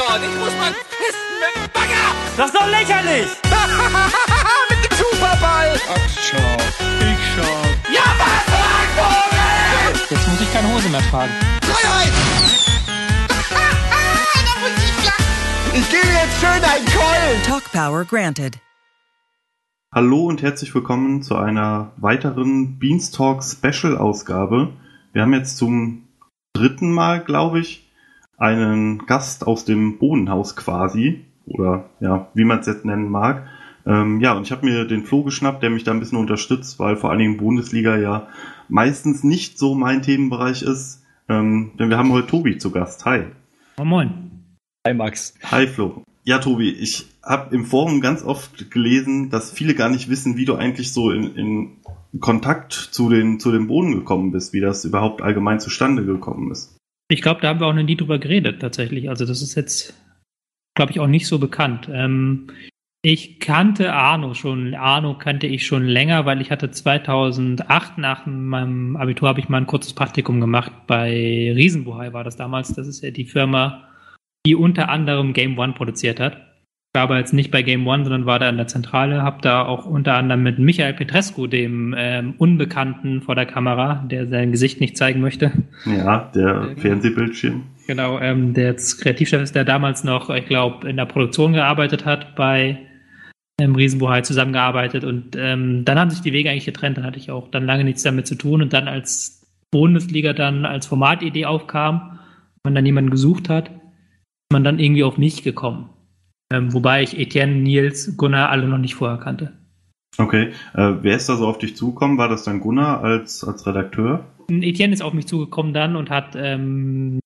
dort. Ich muss mal pissen mit dem Bagger. Das ist doch lächerlich! mit dem Superball. Ach, schau. Ich schau. Ja, was? Jetzt muss ich keine Hose mehr tragen. Freiheit. ich gebe jetzt schön einen Keulen. Talk Power granted. Hallo und herzlich willkommen zu einer weiteren Beanstalk Special Ausgabe. Wir haben jetzt zum dritten Mal, glaube ich, einen Gast aus dem Bohnenhaus quasi. Oder ja, wie man es jetzt nennen mag. Ähm, ja, und ich habe mir den Flo geschnappt, der mich da ein bisschen unterstützt, weil vor allen Dingen Bundesliga ja meistens nicht so mein Themenbereich ist. Ähm, denn wir haben heute Tobi zu Gast. Hi. Moin Moin. Hi, Max. Hi Flo. Ja, Tobi, ich habe im Forum ganz oft gelesen, dass viele gar nicht wissen, wie du eigentlich so in, in Kontakt zu den, zu den Bohnen gekommen bist, wie das überhaupt allgemein zustande gekommen ist. Ich glaube, da haben wir auch noch nie drüber geredet, tatsächlich. Also, das ist jetzt, glaube ich, auch nicht so bekannt. Ähm, ich kannte Arno schon. Arno kannte ich schon länger, weil ich hatte 2008 nach meinem Abitur habe ich mal ein kurzes Praktikum gemacht bei Riesenbuhai war das damals. Das ist ja die Firma, die unter anderem Game One produziert hat. Ich war aber jetzt nicht bei Game One, sondern war da in der Zentrale, habe da auch unter anderem mit Michael Petrescu, dem ähm, Unbekannten vor der Kamera, der sein Gesicht nicht zeigen möchte. Ja, der Fernsehbildschirm. Genau, ähm, der jetzt Kreativchef ist, der damals noch, ich glaube, in der Produktion gearbeitet hat, bei ähm, Riesenbuhai zusammengearbeitet und ähm, dann haben sich die Wege eigentlich getrennt, dann hatte ich auch dann lange nichts damit zu tun und dann als Bundesliga dann als Formatidee aufkam, man dann jemanden gesucht hat, ist man dann irgendwie auf mich gekommen. Ähm, wobei ich Etienne, Nils, Gunnar alle noch nicht vorher kannte. Okay. Äh, wer ist da so auf dich zugekommen? War das dann Gunnar als, als Redakteur? Etienne ist auf mich zugekommen dann und hat, ähm,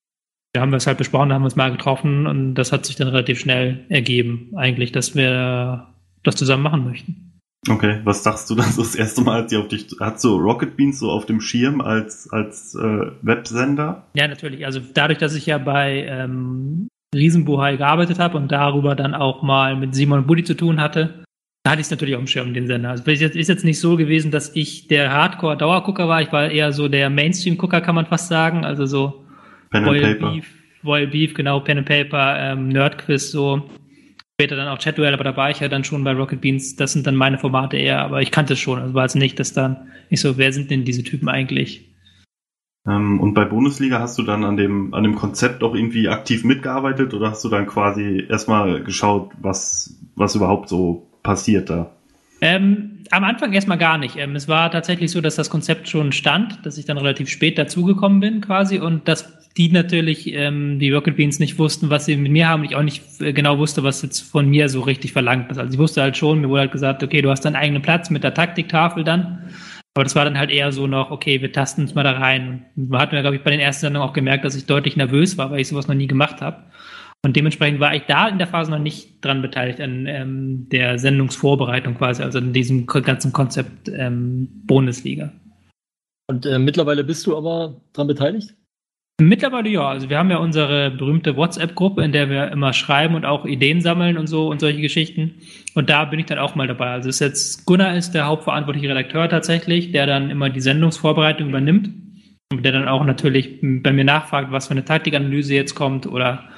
da haben wir es halt besprochen, da haben wir uns mal getroffen und das hat sich dann relativ schnell ergeben, eigentlich, dass wir das zusammen machen möchten. Okay, was dachtest du dann so das erste Mal, als sie auf dich, hat so Rocket Beans so auf dem Schirm als, als äh, Websender? Ja, natürlich. Also dadurch, dass ich ja bei ähm, Riesenbuhai gearbeitet habe und darüber dann auch mal mit Simon Buddy zu tun hatte, da hatte ich es natürlich auf dem Schirm, den Sender. Also es ist jetzt nicht so gewesen, dass ich der Hardcore-Dauergucker war. Ich war eher so der Mainstream-Gucker, kann man fast sagen. Also so Pen Royal Paper. Beef, Royal Beef, genau, Pen and Paper, ähm, Nerdquiz, so. Später dann auch Chatduell, aber da war ich ja dann schon bei Rocket Beans. Das sind dann meine Formate eher, aber ich kannte es schon. Also war es nicht, dass dann ich so, wer sind denn diese Typen eigentlich? Ähm, und bei Bundesliga hast du dann an dem, an dem Konzept auch irgendwie aktiv mitgearbeitet oder hast du dann quasi erstmal geschaut, was, was überhaupt so passiert da? Ähm, am Anfang erstmal gar nicht. Ähm, es war tatsächlich so, dass das Konzept schon stand, dass ich dann relativ spät dazugekommen bin quasi und dass die natürlich, ähm, die Rocket Beans nicht wussten, was sie mit mir haben und ich auch nicht äh, genau wusste, was jetzt von mir so richtig verlangt ist. Also ich wusste halt schon, mir wurde halt gesagt, okay, du hast deinen eigenen Platz mit der Taktiktafel dann. Aber das war dann halt eher so noch, okay, wir tasten uns mal da rein. Und man hat mir, glaube ich, bei den ersten Sendungen auch gemerkt, dass ich deutlich nervös war, weil ich sowas noch nie gemacht habe. Und dementsprechend war ich da in der Phase noch nicht dran beteiligt an ähm, der Sendungsvorbereitung quasi, also an diesem ganzen Konzept ähm, Bundesliga. Und äh, mittlerweile bist du aber dran beteiligt? Mittlerweile ja, also wir haben ja unsere berühmte WhatsApp-Gruppe, in der wir immer schreiben und auch Ideen sammeln und so und solche Geschichten. Und da bin ich dann auch mal dabei. Also ist jetzt Gunnar ist der hauptverantwortliche Redakteur tatsächlich, der dann immer die Sendungsvorbereitung übernimmt und der dann auch natürlich bei mir nachfragt, was für eine Taktikanalyse jetzt kommt oder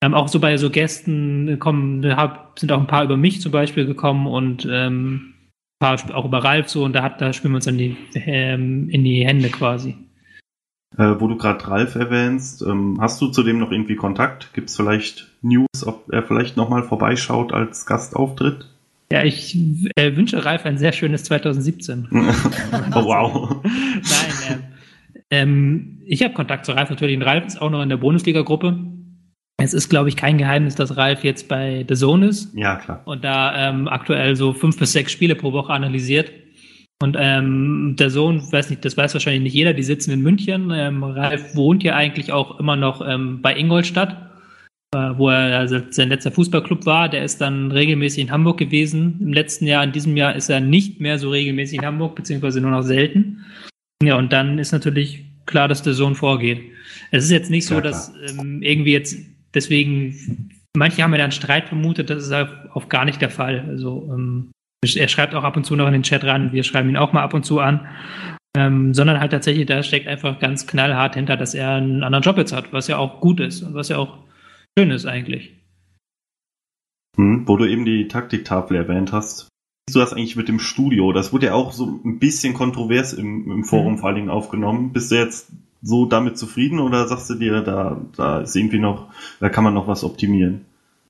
ähm, auch so bei so Gästen kommen, hab, sind auch ein paar über mich zum Beispiel gekommen und ähm, ein paar auch über Ralf so und da hat, da spielen wir uns dann die, ähm, in die Hände quasi. Äh, wo du gerade Ralf erwähnst, ähm, hast du zudem noch irgendwie Kontakt? Gibt es vielleicht News, ob er vielleicht nochmal vorbeischaut als Gastauftritt? Ja, ich äh, wünsche Ralf ein sehr schönes 2017. oh, wow. Nein, ähm, ähm, ich habe Kontakt zu Ralf natürlich. Und Ralf ist auch noch in der Bundesliga-Gruppe. Es ist, glaube ich, kein Geheimnis, dass Ralf jetzt bei The Zone ist Ja, klar. und da ähm, aktuell so fünf bis sechs Spiele pro Woche analysiert. Und ähm, der Sohn, weiß nicht, das weiß wahrscheinlich nicht jeder, die sitzen in München. Ähm, Ralf wohnt ja eigentlich auch immer noch ähm, bei Ingolstadt, äh, wo er also sein letzter Fußballclub war. Der ist dann regelmäßig in Hamburg gewesen. Im letzten Jahr, in diesem Jahr ist er nicht mehr so regelmäßig in Hamburg, beziehungsweise nur noch selten. Ja, und dann ist natürlich klar, dass der Sohn vorgeht. Es ist jetzt nicht so, Ja, dass ähm, irgendwie jetzt deswegen, manche haben ja dann Streit vermutet, das ist auf, auf gar nicht der Fall. Also ähm, er schreibt auch ab und zu noch in den Chat ran, wir schreiben ihn auch mal ab und zu an. Ähm, sondern halt tatsächlich, da steckt einfach ganz knallhart hinter, dass er einen anderen Job jetzt hat, was ja auch gut ist und was ja auch schön ist eigentlich. Hm, wo du eben die Taktiktafel erwähnt hast. Siehst du das eigentlich mit dem Studio? Das wurde ja auch so ein bisschen kontrovers im, im Forum mhm. vor allen Dingen aufgenommen. Bist du jetzt so damit zufrieden oder sagst du dir, da, da ist irgendwie noch, da kann man noch was optimieren?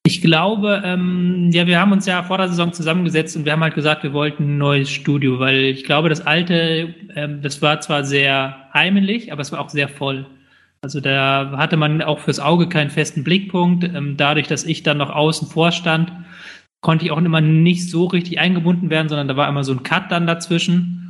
Ich glaube, ähm, ja, wir haben uns ja vor der Saison zusammengesetzt und wir haben halt gesagt, wir wollten ein neues Studio, weil ich glaube, das alte, ähm, das war zwar sehr heimelig, aber es war auch sehr voll. Also da hatte man auch fürs Auge keinen festen Blickpunkt. Ähm, dadurch, dass ich dann noch außen vor stand, konnte ich auch immer nicht so richtig eingebunden werden, sondern da war immer so ein Cut dann dazwischen.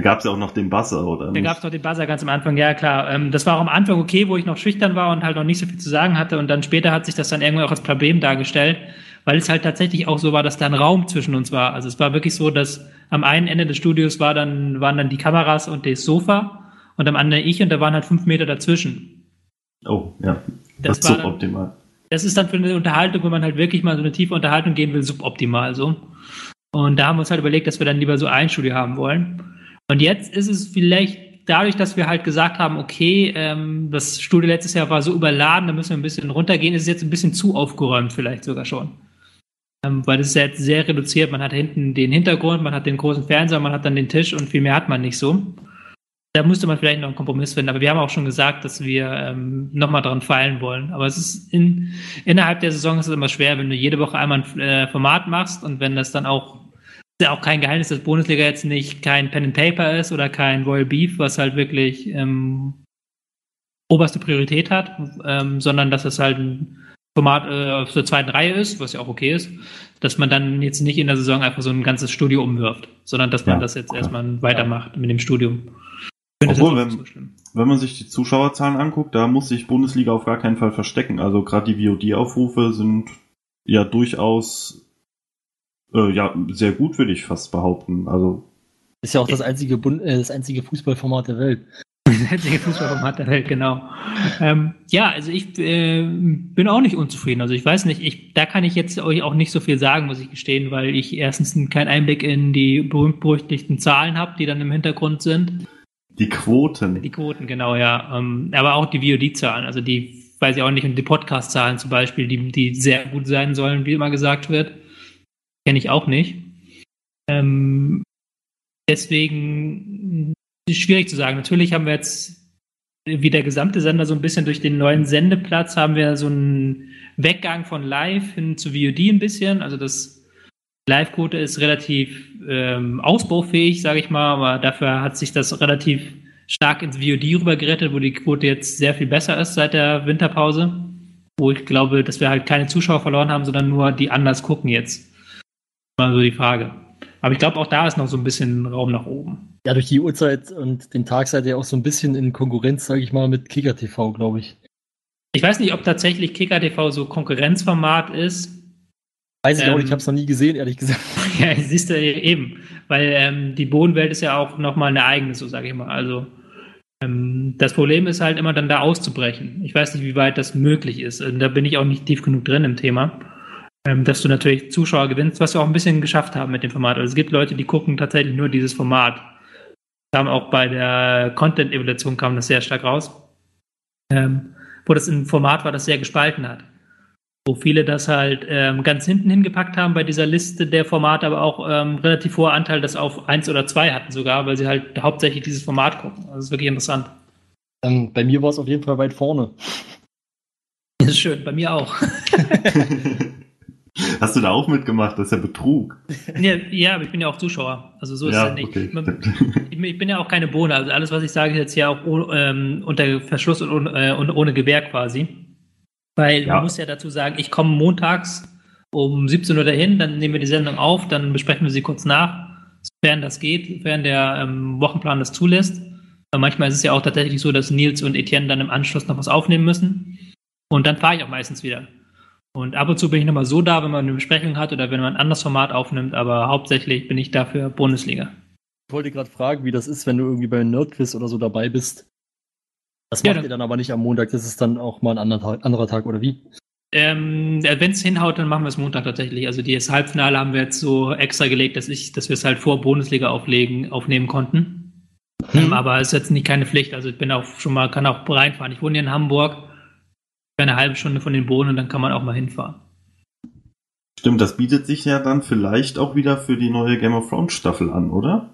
Da gab es ja auch noch den Buzzer, oder? Da gab es noch den Buzzer ganz am Anfang, ja klar. Ähm, das war auch am Anfang okay, wo ich noch schüchtern war und halt noch nicht so viel zu sagen hatte. Und dann später hat sich das dann irgendwann auch als Problem dargestellt, weil es halt tatsächlich auch so war, dass da ein Raum zwischen uns war. Also es war wirklich so, dass am einen Ende des Studios war dann, waren dann die Kameras und das Sofa und am anderen ich und da waren halt fünf Meter dazwischen. Oh, ja. Das, das ist suboptimal. Das ist dann für eine Unterhaltung, wenn man halt wirklich mal so eine tiefe Unterhaltung gehen will, suboptimal so. Und da haben wir uns halt überlegt, dass wir dann lieber so ein Studio haben wollen. Und jetzt ist es vielleicht dadurch, dass wir halt gesagt haben, okay, ähm, das Studio letztes Jahr war so überladen, da müssen wir ein bisschen runtergehen, ist es jetzt ein bisschen zu aufgeräumt vielleicht sogar schon. Ähm, weil das ist jetzt sehr reduziert. Man hat hinten den Hintergrund, man hat den großen Fernseher, man hat dann den Tisch und viel mehr hat man nicht so. Da müsste man vielleicht noch einen Kompromiss finden, aber wir haben auch schon gesagt, dass wir ähm, nochmal dran feilen wollen. Aber es ist in, innerhalb der Saison ist es immer schwer, wenn du jede Woche einmal ein äh, Format machst und wenn das dann auch ist ja auch kein Geheimnis, dass Bundesliga jetzt nicht kein Pen and Paper ist oder kein Royal Beef, was halt wirklich ähm, oberste Priorität hat, ähm, sondern dass es halt ein Format äh, auf der zweiten Reihe ist, was ja auch okay ist, dass man dann jetzt nicht in der Saison einfach so ein ganzes Studio umwirft, sondern dass man ja, das jetzt klar. erstmal weitermacht mit dem Studium. Obwohl, wenn, so wenn man sich die Zuschauerzahlen anguckt, da muss sich Bundesliga auf gar keinen Fall verstecken. Also gerade die VOD-Aufrufe sind ja durchaus äh, ja, sehr gut, würde ich fast behaupten. Also. Ist ja auch das einzige, Bund äh, das einzige Fußballformat der Welt. Das einzige Fußballformat der Welt, genau. Ähm, ja, also ich äh, bin auch nicht unzufrieden. Also ich weiß nicht, ich, da kann ich jetzt euch auch nicht so viel sagen, muss ich gestehen, weil ich erstens keinen Einblick in die berühmt-berüchtigten Zahlen habe, die dann im Hintergrund sind. Die Quoten. Die Quoten, genau, ja. Ähm, aber auch die VOD-Zahlen, also die weiß ich auch nicht, und die Podcast-Zahlen zum Beispiel, die, die sehr gut sein sollen, wie immer gesagt wird. Kenne ich auch nicht. Ähm, deswegen ist schwierig zu sagen. Natürlich haben wir jetzt wie der gesamte Sender so ein bisschen durch den neuen Sendeplatz haben wir so einen Weggang von Live hin zu VOD ein bisschen. Also das Live-Quote ist relativ ähm, ausbaufähig, sage ich mal, aber dafür hat sich das relativ stark ins VOD rübergerettet, wo die Quote jetzt sehr viel besser ist seit der Winterpause. Wo ich glaube, dass wir halt keine Zuschauer verloren haben, sondern nur die anders gucken jetzt mal so die Frage. Aber ich glaube, auch da ist noch so ein bisschen Raum nach oben. Ja, durch die Uhrzeit und den Tag seid ihr auch so ein bisschen in Konkurrenz, sage ich mal, mit Kicker TV, glaube ich. Ich weiß nicht, ob tatsächlich Kicker TV so Konkurrenzformat ist. Weiß ich ähm, auch nicht, ich habe es noch nie gesehen, ehrlich gesagt. ja, siehst du eben, weil ähm, die Bodenwelt ist ja auch nochmal eine eigene, so sage ich mal. Also ähm, das Problem ist halt immer dann da auszubrechen. Ich weiß nicht, wie weit das möglich ist. Da bin ich auch nicht tief genug drin im Thema ähm, dass du natürlich Zuschauer gewinnst, was wir auch ein bisschen geschafft haben mit dem Format. Also es gibt Leute, die gucken tatsächlich nur dieses Format. Kam auch bei der Content-Evolution kam das sehr stark raus, ähm, wo das ein Format war, das sehr gespalten hat. Wo viele das halt ähm, ganz hinten hingepackt haben bei dieser Liste der Formate, aber auch ähm, relativ hoher Anteil das auf eins oder zwei hatten sogar, weil sie halt hauptsächlich dieses Format gucken. Also das ist wirklich interessant. Bei mir war es auf jeden Fall weit vorne. Das ist schön, bei mir auch. Hast du da auch mitgemacht? Das ist ja Betrug. Ja, ja aber ich bin ja auch Zuschauer. Also so ist ja, es ja nicht. Okay. Ich, bin ja auch keine Bohne. Also alles, was ich sage, ist jetzt ja auch ähm, unter Verschluss und, äh, und, ohne Gewehr quasi. Weil ja. man muss ja dazu sagen, ich komme montags um 17 Uhr dahin, dann nehmen wir die Sendung auf, dann besprechen wir sie kurz nach, sofern das geht, sofern der ähm, Wochenplan das zulässt. Weil manchmal ist es ja auch tatsächlich so, dass Nils und Etienne dann im Anschluss noch was aufnehmen müssen. Und dann fahre ich auch meistens wieder. Und ab und zu bin ich nochmal so da, wenn man eine Besprechung hat oder wenn man ein anderes Format aufnimmt, aber hauptsächlich bin ich dafür Bundesliga. Ich wollte gerade fragen, wie das ist, wenn du irgendwie bei Nerdquiz oder so dabei bist. Das macht ja, ihr dann aber nicht am Montag, das ist dann auch mal ein anderer Tag, anderer Tag oder wie? Ähm, wenn es hinhaut, dann machen wir es Montag tatsächlich. Also das Halbfinale haben wir jetzt so extra gelegt, dass ich, dass wir es halt vor Bundesliga auflegen, aufnehmen konnten. Mhm. Ähm, aber es ist jetzt nicht keine Pflicht. Also ich bin auch schon mal, kann auch reinfahren. Ich wohne hier in Hamburg eine halbe Stunde von den Bohnen und dann kann man auch mal hinfahren. Stimmt, das bietet sich ja dann vielleicht auch wieder für die neue Game of Thrones Staffel an, oder?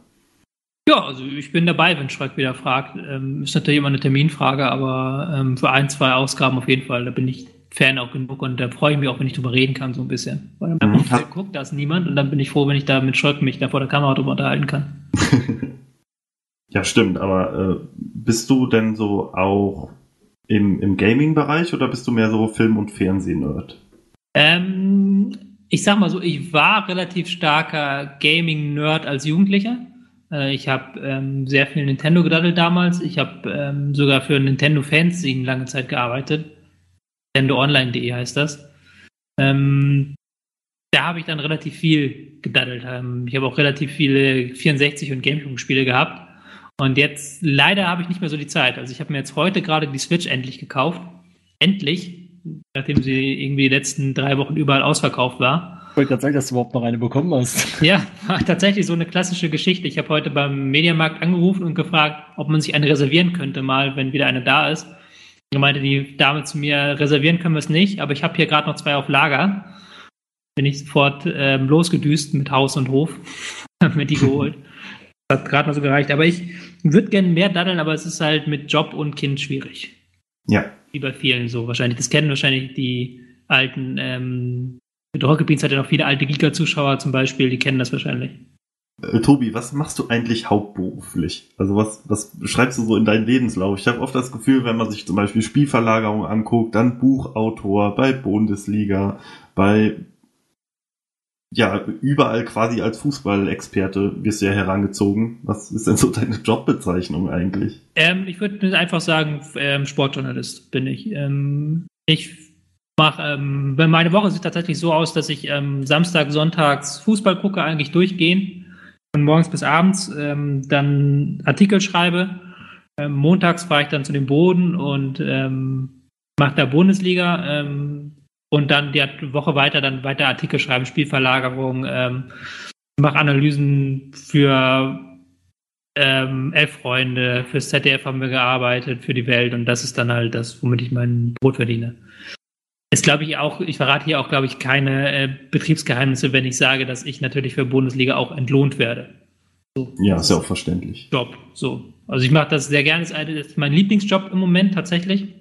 Ja, also ich bin dabei, wenn Schreck wieder fragt. Ähm, ist natürlich immer eine Terminfrage, aber ähm, für ein, zwei Ausgaben auf jeden Fall. Da bin ich Fan auch genug und da freue ich mich auch, wenn ich drüber reden kann, so ein bisschen. Weil dann mhm. guckt, da ist niemand und dann bin ich froh, wenn ich da mit Schreck mich da vor der Kamera drüber unterhalten kann. ja, stimmt, aber äh, bist du denn so auch im, im Gaming-Bereich oder bist du mehr so Film- und Fernsehen-Nerd? Ähm, ich sag mal so, ich war relativ starker Gaming-Nerd als Jugendlicher. Äh, ich habe ähm, sehr viel Nintendo gedaddelt damals. Ich habe ähm, sogar für Nintendo Fanzine lange Zeit gearbeitet. NintendoOnline.de heißt das. Ähm, da habe ich dann relativ viel gedaddelt. Ähm, ich habe auch relativ viele 64 und Gamecube-Spiele gehabt. Und jetzt leider habe ich nicht mehr so die Zeit. Also ich habe mir jetzt heute gerade die Switch endlich gekauft. Endlich nachdem sie irgendwie die letzten drei Wochen überall ausverkauft war. Ich wollte gerade sagen, dass du überhaupt noch eine bekommen hast. Ja, war tatsächlich so eine klassische Geschichte. Ich habe heute beim Mediamarkt angerufen und gefragt, ob man sich eine reservieren könnte, mal, wenn wieder eine da ist. Da meinte die Dame zu mir, reservieren können wir es nicht, aber ich habe hier gerade noch zwei auf Lager. Bin ich sofort ähm, losgedüst mit Haus und Hof, mir die geholt. Das hat gerade noch so gereicht. Aber ich würde gerne mehr daddeln, aber es ist halt mit Job und Kind schwierig. Ja, wie bei vielen so wahrscheinlich. Das kennen wahrscheinlich die alten, ähm, Rocket Beans hat ja noch viele alte Giga-Zuschauer zum Beispiel, die kennen das wahrscheinlich. Äh, Tobi, was machst du eigentlich hauptberuflich? Also was, was schreibst du so in deinen Lebenslauf? Ich habe oft das Gefühl, wenn man sich zum Beispiel Spielverlagerung anguckt, dann Buchautor bei Bundesliga, bei ja, überall quasi als Fußballexperte wirst du ja herangezogen. Was ist denn so deine Jobbezeichnung eigentlich? Ähm, ich würde einfach sagen, ähm, Sportjournalist bin ich. Ähm, ich mache, ähm, meine Woche sieht tatsächlich so aus, dass ich ähm, Samstag, Sonntags Fußball gucke, eigentlich durchgehen. Von morgens bis abends ähm, dann Artikel schreibe. Montags fahre ich dann zu dem Boden und mache da Bundesliga. Und dann die Woche weiter dann weiter Artikel schreiben, Spielverlagerung, ähm, mache Analysen für ähm, Elf Freunde, fürs ZDF haben wir gearbeitet, für die Welt und das ist dann halt das, womit ich mein Brot verdiene. Ist, glaube ich, auch, ich verrate hier auch, glaube ich, keine äh, Betriebsgeheimnisse, wenn ich sage, dass ich natürlich für Bundesliga auch entlohnt werde. So. Ja, ist ja auch verständlich. Job, so. Also ich mache das sehr gerne, das ist mein Lieblingsjob im Moment tatsächlich.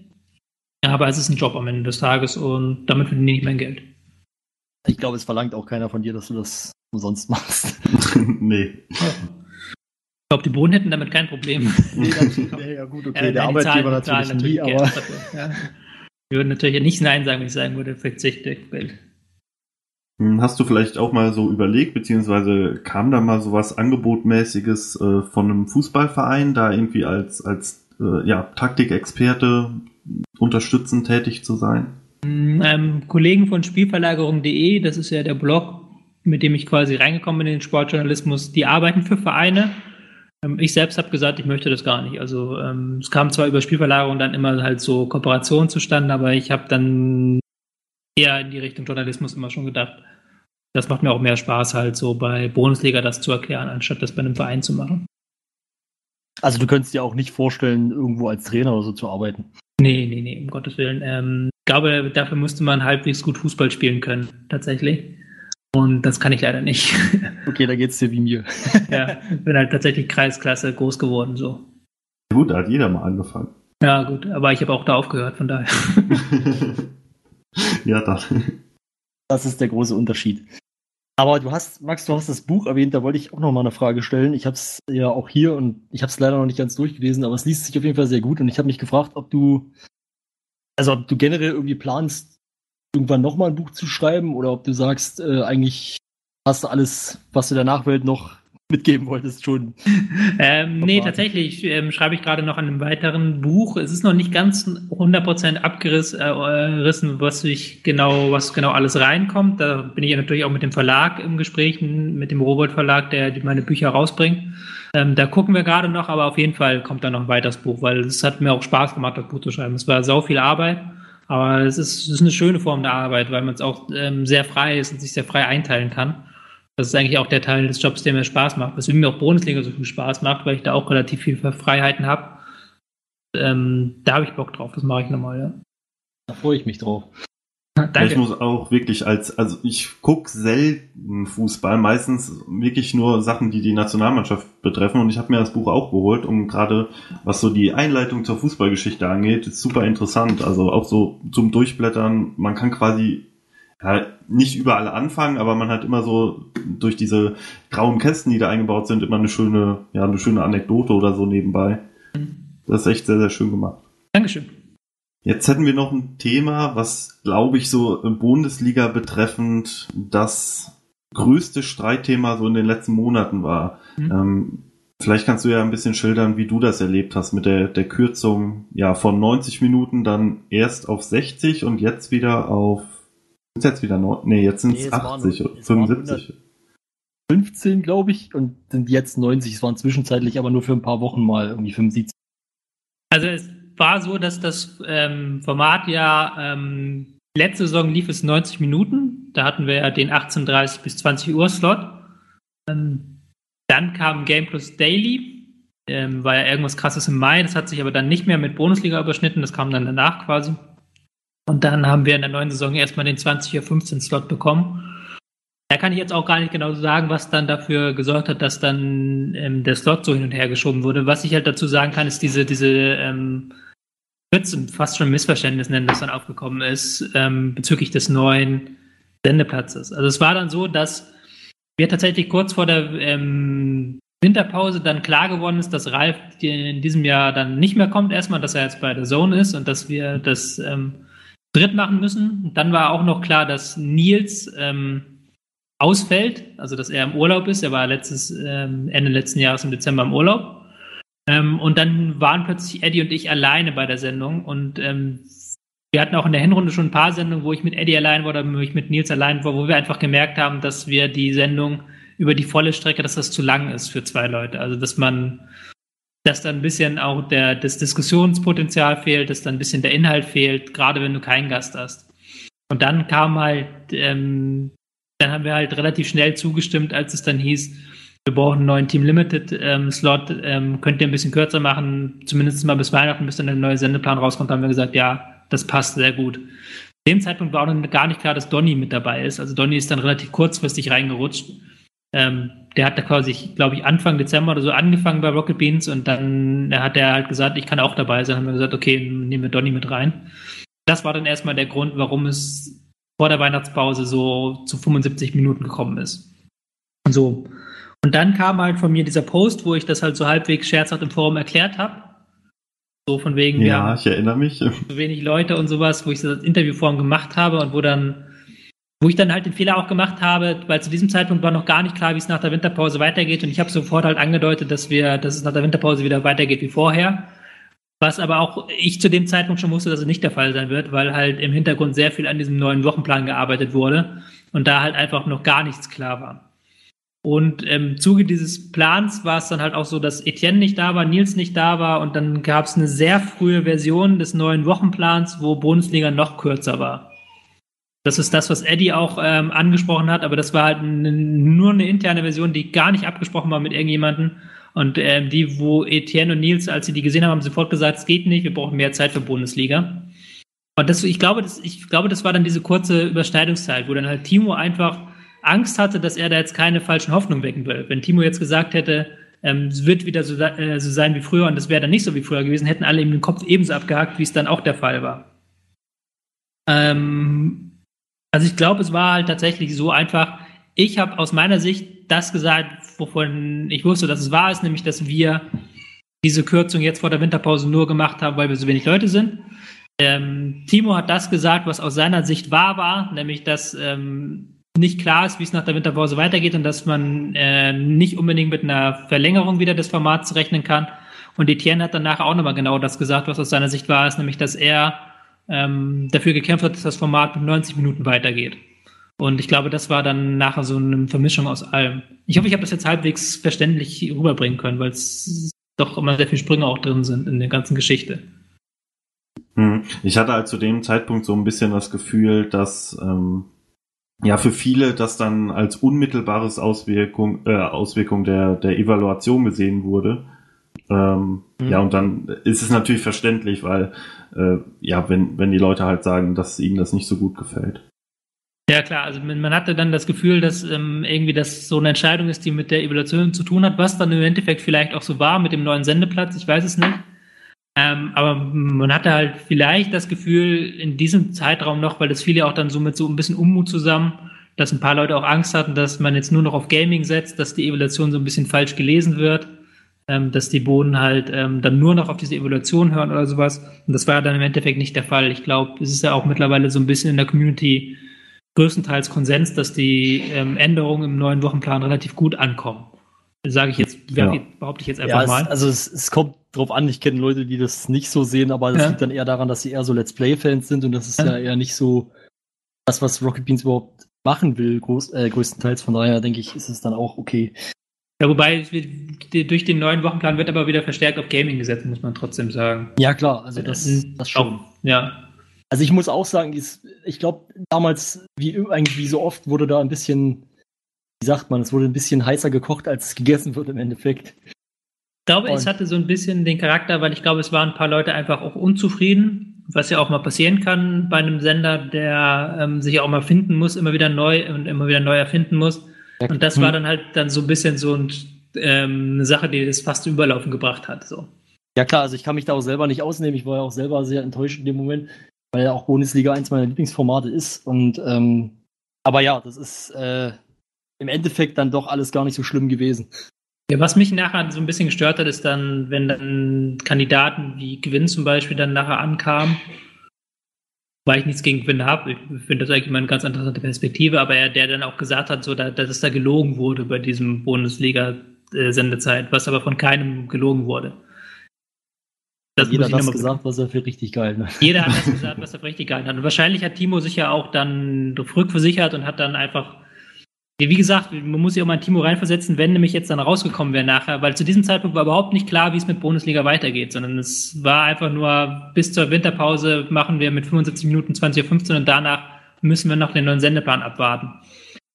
Aber es ist ein Job am Ende des Tages und damit verdiene ich mein Geld. Ich glaube, es verlangt auch keiner von dir, dass du das umsonst machst. nee. Ich glaube, die Bohnen hätten damit kein Problem. nee, ja, ja, gut, okay. Äh, der Arbeitgeber natürlich, natürlich nie, aber... Ja. Wir würden natürlich nicht Nein sagen, wenn ich sagen würde, verzichte Geld. Hm, hast du vielleicht auch mal so überlegt, beziehungsweise kam da mal sowas Angebotmäßiges äh, von einem Fußballverein, da irgendwie als, als äh, ja, Taktikexperte unterstützend tätig zu sein? Ähm, Kollegen von Spielverlagerung.de, das ist ja der Blog, mit dem ich quasi reingekommen bin in den Sportjournalismus, die arbeiten für Vereine. Ähm, ich selbst habe gesagt, ich möchte das gar nicht. Also ähm, es kam zwar über Spielverlagerung dann immer halt so Kooperationen zustande, aber ich habe dann eher in die Richtung Journalismus immer schon gedacht. Das macht mir auch mehr Spaß, halt so bei Bundesliga das zu erklären, anstatt das bei einem Verein zu machen. Also du könntest dir auch nicht vorstellen, irgendwo als Trainer oder so zu arbeiten. Nee, nee, nee, um Gottes Willen. Ähm, ich glaube, dafür musste man halbwegs gut Fußball spielen können, tatsächlich. Und das kann ich leider nicht. Okay, da geht's dir wie mir. ja, bin halt tatsächlich Kreisklasse groß geworden, so. Gut, da hat jeder mal angefangen. Ja, gut, aber ich habe auch da aufgehört, von daher. ja, da. Das ist der große Unterschied. Aber du hast, Max, du hast das Buch erwähnt, da wollte ich auch noch mal eine Frage stellen. Ich habe es ja auch hier und ich habe es leider noch nicht ganz durchgelesen, aber es liest sich auf jeden Fall sehr gut und ich habe mich gefragt, ob du, also ob du generell irgendwie planst, irgendwann noch mal ein Buch zu schreiben oder ob du sagst, äh, eigentlich hast du alles, was du der Nachwelt noch mitgeben wolltest schon. Ähm, nee, tatsächlich ähm, schreibe ich gerade noch an einem weiteren Buch. Es ist noch nicht ganz 100% abgerissen, äh, was ich genau, was genau alles reinkommt. Da bin ich ja natürlich auch mit dem Verlag im Gespräch, mit dem Robert Verlag, der meine Bücher rausbringt. Ähm, da gucken wir gerade noch, aber auf jeden Fall kommt da noch ein weiteres Buch, weil es hat mir auch Spaß gemacht, das Buch zu schreiben. Es war sau viel Arbeit. Aber es ist, es ist eine schöne Form der Arbeit, weil man es auch ähm, sehr frei ist und sich sehr frei einteilen kann. Das ist eigentlich auch der Teil des Jobs, der mir Spaß macht. Weswegen mir auch Bundesliga so viel Spaß macht, weil ich da auch relativ viel Freiheiten habe. Ähm, da habe ich Bock drauf, das mache ich nochmal, ja. Da freue ich mich drauf. Danke. Ich muss auch wirklich als, also ich guck selten Fußball, meistens wirklich nur Sachen, die die Nationalmannschaft betreffen und ich habe mir das Buch auch geholt, um gerade, was so die Einleitung zur Fußballgeschichte angeht, ist super interessant. Also auch so zum Durchblättern, man kann quasi ja, nicht überall anfangen, aber man hat immer so durch diese grauen Kästen, die da eingebaut sind, immer eine schöne, ja, eine schöne Anekdote oder so nebenbei. Das ist echt sehr, sehr schön gemacht. Dankeschön. Jetzt hätten wir noch ein Thema, was, glaube ich, so Bundesliga betreffend das größte Streitthema so in den letzten Monaten war. Mhm. Ähm, vielleicht kannst du ja ein bisschen schildern, wie du das erlebt hast mit der, der Kürzung ja von 90 Minuten dann erst auf 60 und jetzt wieder auf sind jetzt wieder no nee, jetzt sind es nee, 80 oder 75. 15, glaube ich, und sind jetzt 90. Es waren zwischenzeitlich aber nur für ein paar Wochen mal irgendwie 75. Also es war so, dass das ähm, Format ja ähm, letzte Saison lief es 90 Minuten. Da hatten wir ja den 18.30 bis 20 Uhr Slot. Ähm, dann kam Game Plus Daily. Ähm, war ja irgendwas krasses im Mai. Das hat sich aber dann nicht mehr mit Bundesliga überschnitten. Das kam dann danach quasi. Und dann haben wir in der neuen Saison erstmal den 20.15 Slot bekommen. Da kann ich jetzt auch gar nicht genau sagen, was dann dafür gesorgt hat, dass dann ähm, der Slot so hin und her geschoben wurde. Was ich halt dazu sagen kann, ist diese, diese ähm, fast schon Missverständnis nennen, das dann aufgekommen ist, ähm, bezüglich des neuen Sendeplatzes. Also es war dann so, dass wir tatsächlich kurz vor der ähm, Winterpause dann klar geworden ist, dass Ralf in diesem Jahr dann nicht mehr kommt, erstmal, dass er jetzt bei der Zone ist und dass wir das ähm, dritt machen müssen. dann war auch noch klar, dass Nils ähm, ausfällt, also dass er im Urlaub ist. Er war letztes, ähm, Ende letzten Jahres im Dezember im Urlaub. Ähm, und dann waren plötzlich Eddie und ich alleine bei der Sendung und ähm, wir hatten auch in der Hinrunde schon ein paar Sendungen, wo ich mit Eddie allein war oder wo ich mit Nils allein war, wo wir einfach gemerkt haben, dass wir die Sendung über die volle Strecke, dass das zu lang ist für zwei Leute. Also dass man, dass dann ein bisschen auch der, das Diskussionspotenzial fehlt, dass dann ein bisschen der Inhalt fehlt, gerade wenn du keinen Gast hast. Und dann kam halt, ähm, dann haben wir halt relativ schnell zugestimmt, als es dann hieß, wir brauchen einen neuen Team Limited ähm, Slot, ähm, könnt ihr ein bisschen kürzer machen, zumindest mal bis Weihnachten, bis dann der neue Sendeplan rauskommt, haben wir gesagt, ja, das passt sehr gut. Zu dem Zeitpunkt war auch noch gar nicht klar, dass Donny mit dabei ist. Also Donny ist dann relativ kurzfristig reingerutscht. Ähm, der hat da quasi, glaube ich, Anfang Dezember oder so angefangen bei Rocket Beans und dann hat er halt gesagt, ich kann auch dabei sein. Haben wir gesagt, okay, nehmen wir Donny mit rein. Das war dann erstmal der Grund, warum es vor der Weihnachtspause so zu 75 Minuten gekommen ist. Und so. Und dann kam halt von mir dieser Post, wo ich das halt so halbwegs scherzhaft im Forum erklärt habe. So von wegen, ja, ich erinnere mich. So wenig Leute und sowas, wo ich das Interviewform gemacht habe und wo dann, wo ich dann halt den Fehler auch gemacht habe, weil zu diesem Zeitpunkt war noch gar nicht klar, wie es nach der Winterpause weitergeht und ich habe sofort halt angedeutet, dass wir, dass es nach der Winterpause wieder weitergeht wie vorher. Was aber auch ich zu dem Zeitpunkt schon wusste, dass es nicht der Fall sein wird, weil halt im Hintergrund sehr viel an diesem neuen Wochenplan gearbeitet wurde und da halt einfach noch gar nichts klar war. Und im Zuge dieses Plans war es dann halt auch so, dass Etienne nicht da war, Nils nicht da war und dann gab es eine sehr frühe Version des neuen Wochenplans, wo Bundesliga noch kürzer war. Das ist das, was Eddie auch ähm, angesprochen hat, aber das war halt nur eine interne Version, die gar nicht abgesprochen war mit irgendjemandem. Und ähm, die, wo Etienne und Nils, als sie die gesehen haben, haben sofort gesagt, es geht nicht, wir brauchen mehr Zeit für Bundesliga. Und das, ich glaube, das, ich glaube, das war dann diese kurze Überschneidungszeit, wo dann halt Timo einfach Angst hatte, dass er da jetzt keine falschen Hoffnungen wecken will. Wenn Timo jetzt gesagt hätte, ähm, es wird wieder so, äh, so sein wie früher und es wäre dann nicht so wie früher gewesen, hätten alle ihm den Kopf ebenso abgehakt, wie es dann auch der Fall war. Ähm, also ich glaube, es war halt tatsächlich so einfach. Ich habe aus meiner Sicht das gesagt, wovon ich wusste, dass es wahr ist, nämlich, dass wir diese Kürzung jetzt vor der Winterpause nur gemacht haben, weil wir so wenig Leute sind. Ähm, Timo hat das gesagt, was aus seiner Sicht wahr war, nämlich, dass ähm, nicht klar ist, wie es nach der Winterpause weitergeht und dass man äh, nicht unbedingt mit einer Verlängerung wieder des Formats rechnen kann. Und Etienne hat danach auch nochmal genau das gesagt, was aus seiner Sicht war, ist nämlich, dass er ähm, dafür gekämpft hat, dass das Format mit 90 Minuten weitergeht. Und ich glaube, das war dann nachher so eine Vermischung aus allem. Ich hoffe, ich habe das jetzt halbwegs verständlich rüberbringen können, weil es doch immer sehr viele Sprünge auch drin sind in der ganzen Geschichte. Hm. Ich hatte halt zu dem Zeitpunkt so ein bisschen das Gefühl, dass ähm, ja für viele das dann als unmittelbares Auswirkung, äh, Auswirkung der, der Evaluation gesehen wurde. Ähm, mhm. Ja, und dann ist es natürlich verständlich, weil, äh, ja, wenn, wenn die Leute halt sagen, dass ihnen das nicht so gut gefällt. Ja, klar, also man hatte dann das Gefühl, dass ähm, irgendwie das so eine Entscheidung ist, die mit der Evaluation zu tun hat, was dann im Endeffekt vielleicht auch so war mit dem neuen Sendeplatz, ich weiß es nicht. Ähm, aber man hatte halt vielleicht das Gefühl in diesem Zeitraum noch, weil das fiel ja auch dann so mit so ein bisschen Unmut zusammen, dass ein paar Leute auch Angst hatten, dass man jetzt nur noch auf Gaming setzt, dass die Evaluation so ein bisschen falsch gelesen wird, ähm, dass die Boden halt ähm, dann nur noch auf diese Evaluation hören oder sowas. Und das war dann im Endeffekt nicht der Fall. Ich glaube, es ist ja auch mittlerweile so ein bisschen in der Community größtenteils Konsens, dass die ähm, Änderungen im neuen Wochenplan relativ gut ankommen. Sage ich jetzt, ja. behaupte ich jetzt einfach ja, mal. Es, also es, es, kommt drauf an, ich kenne Leute, die das nicht so sehen, aber das ja. liegt dann eher daran, dass sie eher so Let's Play-Fans sind und das ist ja. eher nicht so das, was Rocket Beans überhaupt machen will, groß, äh, größtenteils. Von daher denke ich, ist es dann auch okay. Ja, wobei durch den neuen Wochenplan wird aber wieder verstärkt auf Gaming gesetzt, muss man trotzdem sagen. Ja, klar, also das, das schon. Ja. Also ich muss auch sagen, ich glaube, damals, wie eigentlich wie so oft, wurde da ein bisschen, wie sagt man, es wurde ein bisschen heißer gekocht, als es gegessen wird im Endeffekt. Ich glaube, Und es hatte so ein bisschen den Charakter, weil ich glaube, es waren ein paar Leute einfach auch unzufrieden, was ja auch mal passieren kann bei einem Sender, der ähm, sich auch mal finden muss, immer wieder neu und immer wieder neu erfinden muss. Und das war hm. dann halt dann so ein bisschen so ein, ähm, eine Sache, die das fast überlaufen gebracht hat. So. Ja klar, also ich kann mich da auch selber nicht ausnehmen. Ich war ja auch selber sehr enttäuscht in dem Moment weil ja auch Bundesliga eins meiner Lieblingsformate ist. Und ähm, aber ja, das ist äh, im Endeffekt dann doch alles gar nicht so schlimm gewesen. Ja, was mich nachher so ein bisschen gestört hat, ist dann, wenn dann Kandidaten wie Gewinn zum Beispiel dann nachher ankamen, weil ich nichts gegen Gewinn habe. Ich finde das eigentlich immer eine ganz interessante Perspektive, aber er, der dann auch gesagt hat, so, da, dass es da gelogen wurde bei diesem Bundesliga-Sendezeit, was aber von keinem gelogen wurde. Das jeder hat das gesagt, was er für richtig geil hat. Jeder hat das gesagt, was er für richtig geil hat. Und wahrscheinlich hat Timo sich ja auch dann rückversichert und hat dann einfach, wie gesagt, man muss sich auch mal in Timo reinversetzen, wenn nämlich jetzt dann rausgekommen wäre nachher, weil zu diesem Zeitpunkt war überhaupt nicht klar, wie es mit Bundesliga weitergeht, sondern es war einfach nur bis zur Winterpause machen wir mit 75 Minuten 20.15 Uhr und danach müssen wir noch den neuen Sendeplan abwarten.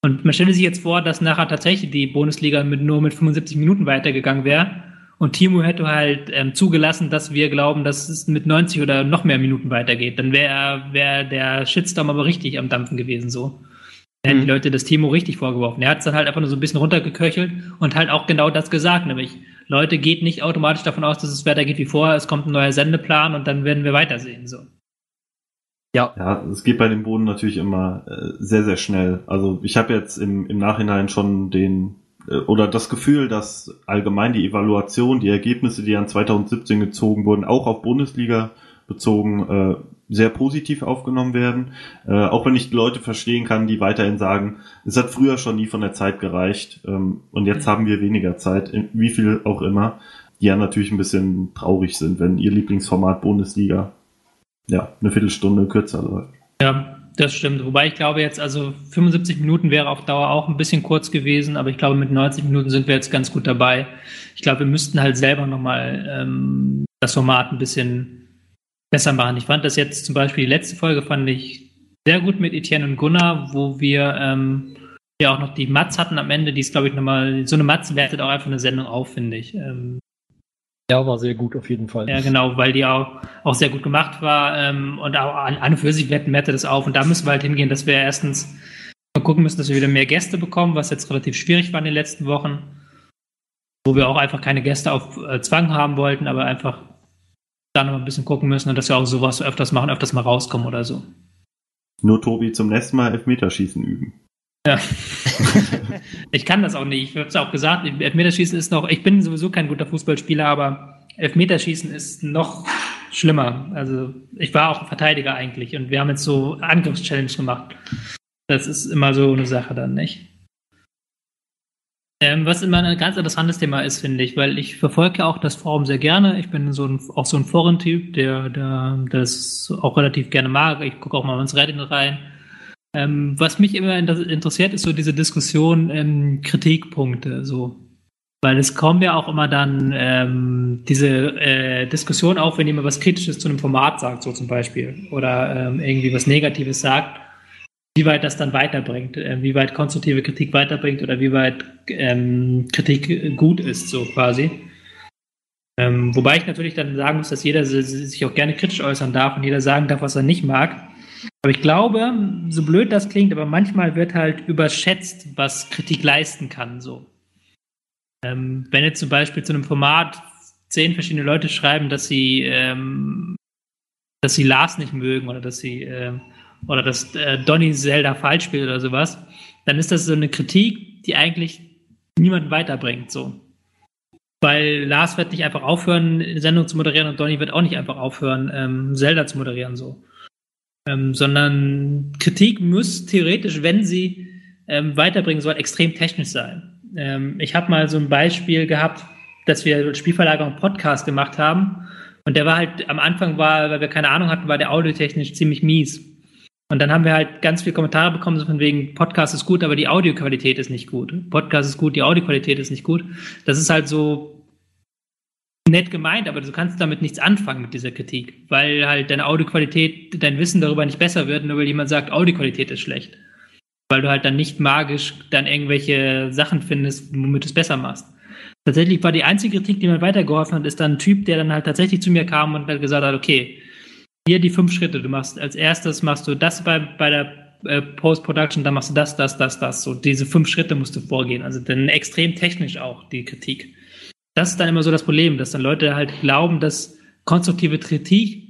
Und man stelle sich jetzt vor, dass nachher tatsächlich die Bundesliga mit, nur mit 75 Minuten weitergegangen wäre und Timo hätte halt ähm, zugelassen, dass wir glauben, dass es mit 90 oder noch mehr Minuten weitergeht. Dann wäre wär der Shitstorm aber richtig am Dampfen gewesen so. Hätten mhm. die Leute das Timo richtig vorgeworfen. Er hat es dann halt einfach nur so ein bisschen runtergeköchelt und halt auch genau das gesagt, nämlich Leute, geht nicht automatisch davon aus, dass es weitergeht wie vorher, es kommt ein neuer Sendeplan und dann werden wir weitersehen. So. Ja. Ja, es geht bei dem Boden natürlich immer äh, sehr, sehr schnell. Also ich habe jetzt im, im Nachhinein schon den äh, oder das Gefühl, dass allgemein die Evaluation, die Ergebnisse, die an 2017 gezogen wurden, auch auf Bundesliga bezogen, äh, sehr positiv aufgenommen werden. Äh, auch wenn ich Leute verstehen kann, die weiterhin sagen, es hat früher schon nie von der Zeit gereicht ähm, und jetzt haben wir weniger Zeit, wie viel auch immer, die ja natürlich ein bisschen traurig sind, wenn ihr Lieblingsformat Bundesliga ja eine Viertelstunde kürzer läuft. Ja, das stimmt. Wobei ich glaube jetzt, also 75 Minuten wäre auf Dauer auch ein bisschen kurz gewesen, aber ich glaube, mit 90 Minuten sind wir jetzt ganz gut dabei. Ich glaube, wir müssten halt selber nochmal ähm, das Format ein bisschen besser machen. Ich fand das jetzt zum Beispiel, die letzte Folge fand ich sehr gut mit Etienne und Gunnar, wo wir ähm, ja auch noch die Mats hatten am Ende, die ist, glaube ich, nochmal, so eine Mats wertet auch einfach eine Sendung auf, finde ich. Ähm, ja, war sehr gut auf jeden Fall. Ja, genau, weil die auch, auch sehr gut gemacht war ähm, und auch an, an und für sich werten Mette das auf. Und da müssen wir halt hingehen, dass wir erstens mal gucken müssen, dass wir wieder mehr Gäste bekommen, was jetzt relativ schwierig war in den letzten Wochen. Wo wir auch einfach keine Gäste auf äh, Zwang haben wollten, aber einfach da noch ein bisschen gucken müssen und dass wir auch sowas öfters machen, öfters mal rauskommen oder so. Nur Tobi zum nächsten Mal Elfmeterschießen üben. Ja. ich kann das auch nicht. Ich habe es auch gesagt, Elfmeterschießen ist noch, ich bin sowieso kein guter Fußballspieler, aber Elfmeterschießen ist noch schlimmer. Also ich war auch Verteidiger eigentlich und wir haben jetzt so Angriffschallenge gemacht. Das ist immer so eine Sache dann, nicht? Ähm, was immer ein ganz interessantes Thema ist, finde ich, weil ich verfolge auch das Forum sehr gerne. Ich bin so ein, auch so ein Forentyp, der, der das auch relativ gerne mag. Ich gucke auch mal ins Reddit rein ähm, was mich immer interessiert, ist so diese Diskussion ähm, Kritikpunkte, so. Weil es kommen ja auch immer dann ähm, diese äh, Diskussion auf, wenn jemand was Kritisches zu einem Format sagt, so zum Beispiel, oder ähm, irgendwie was Negatives sagt, wie weit das dann weiterbringt, äh, wie weit konstruktive Kritik weiterbringt oder wie weit ähm, Kritik gut ist, so quasi. Ähm, wobei ich natürlich dann sagen muss, dass jeder sich auch gerne kritisch äußern darf und jeder sagen darf, was er nicht mag. Aber ich glaube, so blöd das klingt, aber manchmal wird halt überschätzt, was Kritik leisten kann. So. Ähm, wenn jetzt zum Beispiel zu einem Format zehn verschiedene Leute schreiben, dass sie, ähm, dass sie Lars nicht mögen oder dass sie äh, oder dass äh, Donny Zelda falsch spielt oder sowas, dann ist das so eine Kritik, die eigentlich niemanden weiterbringt. So. Weil Lars wird nicht einfach aufhören, eine Sendung zu moderieren und Donny wird auch nicht einfach aufhören, ähm, Zelda zu moderieren. So ähm, sondern Kritik muss theoretisch, wenn sie ähm, weiterbringen soll, extrem technisch sein. Ähm, ich habe mal so ein Beispiel gehabt, dass wir Spielverlagerung Podcast gemacht haben und der war halt am Anfang war, weil wir keine Ahnung hatten, war der audiotechnisch ziemlich mies. Und dann haben wir halt ganz viele Kommentare bekommen, so von wegen, Podcast ist gut, aber die Audioqualität ist nicht gut. Podcast ist gut, die Audioqualität ist nicht gut. Das ist halt so nett gemeint, aber du kannst damit nichts anfangen mit dieser Kritik, weil halt deine Audioqualität, dein Wissen darüber nicht besser wird, nur weil jemand sagt, Audioqualität ist schlecht. Weil du halt dann nicht magisch dann irgendwelche Sachen findest, womit du es besser machst. Tatsächlich war die einzige Kritik, die mir weitergeholfen hat, ist dann ein Typ, der dann halt tatsächlich zu mir kam und halt gesagt hat, okay, hier die fünf Schritte, du machst als erstes machst du das bei, bei der äh, Post-Production, dann machst du das, das, das, das. So diese fünf Schritte musst du vorgehen. Also dann extrem technisch auch die Kritik das ist dann immer so das Problem, dass dann Leute halt glauben, dass konstruktive Kritik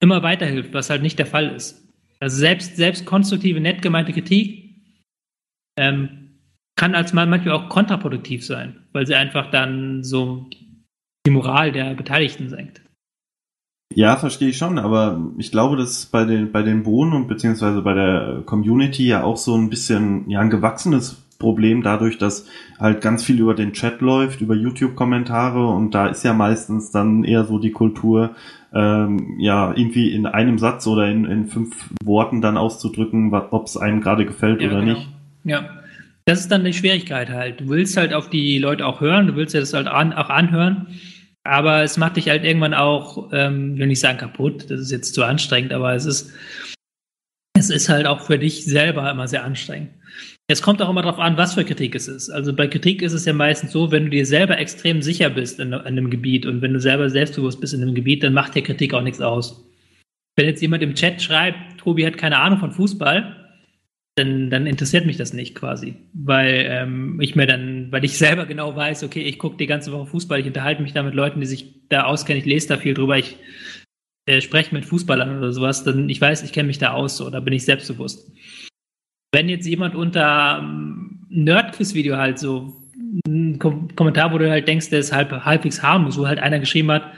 immer weiterhilft, was halt nicht der Fall ist. Also selbst, selbst konstruktive, nett gemeinte Kritik ähm, kann als manchmal auch kontraproduktiv sein, weil sie einfach dann so die Moral der Beteiligten senkt. Ja, verstehe ich schon, aber ich glaube, dass bei den, bei den Bohnen und beziehungsweise bei der Community ja auch so ein bisschen ja, ein gewachsenes Problem dadurch, dass halt ganz viel über den Chat läuft, über YouTube-Kommentare und da ist ja meistens dann eher so die Kultur, ähm, ja, irgendwie in einem Satz oder in, in fünf Worten dann auszudrücken, ob es einem gerade gefällt ja, oder genau. nicht. Ja. Das ist dann die Schwierigkeit halt. Du willst halt auf die Leute auch hören, du willst ja das halt an, auch anhören, aber es macht dich halt irgendwann auch, ähm, will nicht sagen kaputt, das ist jetzt zu anstrengend, aber es ist, es ist halt auch für dich selber immer sehr anstrengend. Es kommt auch immer darauf an, was für Kritik es ist. Also bei Kritik ist es ja meistens so, wenn du dir selber extrem sicher bist in, in einem Gebiet und wenn du selber selbstbewusst bist in einem Gebiet, dann macht dir Kritik auch nichts aus. Wenn jetzt jemand im Chat schreibt, Tobi hat keine Ahnung von Fußball, dann, dann interessiert mich das nicht quasi. Weil ähm, ich mir dann, weil ich selber genau weiß, okay, ich gucke die ganze Woche Fußball, ich unterhalte mich da mit Leuten, die sich da auskennen, ich lese da viel drüber, ich äh, spreche mit Fußballern oder sowas, dann ich weiß, ich kenne mich da aus, so, da bin ich selbstbewusst wenn jetzt jemand unter ähm, Nerdquiz-Video halt so ein Kom Kommentar, wo du halt denkst, der ist halb, halbwegs harmlos, wo halt einer geschrieben hat,